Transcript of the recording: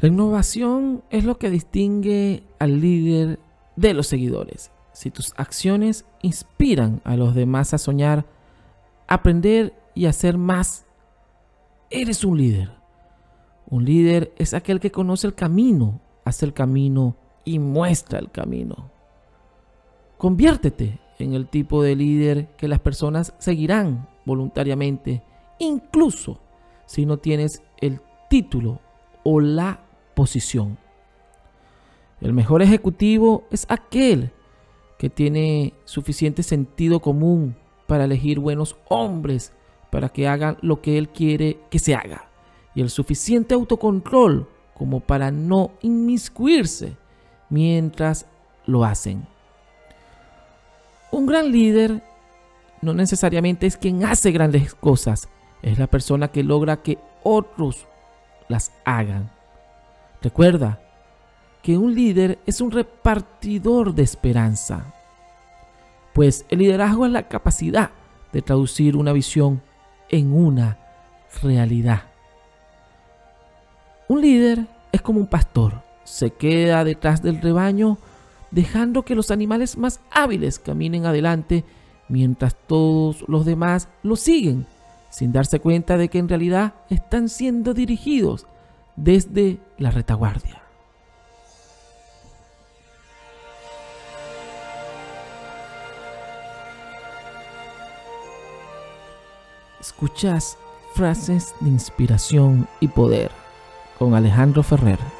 La innovación es lo que distingue al líder de los seguidores. Si tus acciones inspiran a los demás a soñar, aprender y hacer más, eres un líder. Un líder es aquel que conoce el camino, hace el camino y muestra el camino. Conviértete en el tipo de líder que las personas seguirán voluntariamente, incluso si no tienes el título o la posición. El mejor ejecutivo es aquel que tiene suficiente sentido común para elegir buenos hombres para que hagan lo que él quiere que se haga. Y el suficiente autocontrol como para no inmiscuirse mientras lo hacen. Un gran líder no necesariamente es quien hace grandes cosas, es la persona que logra que otros las hagan. Recuerda que un líder es un repartidor de esperanza, pues el liderazgo es la capacidad de traducir una visión en una realidad. Un líder es como un pastor, se queda detrás del rebaño dejando que los animales más hábiles caminen adelante mientras todos los demás lo siguen, sin darse cuenta de que en realidad están siendo dirigidos desde la retaguardia. Escuchas frases de inspiración y poder con Alejandro Ferrer.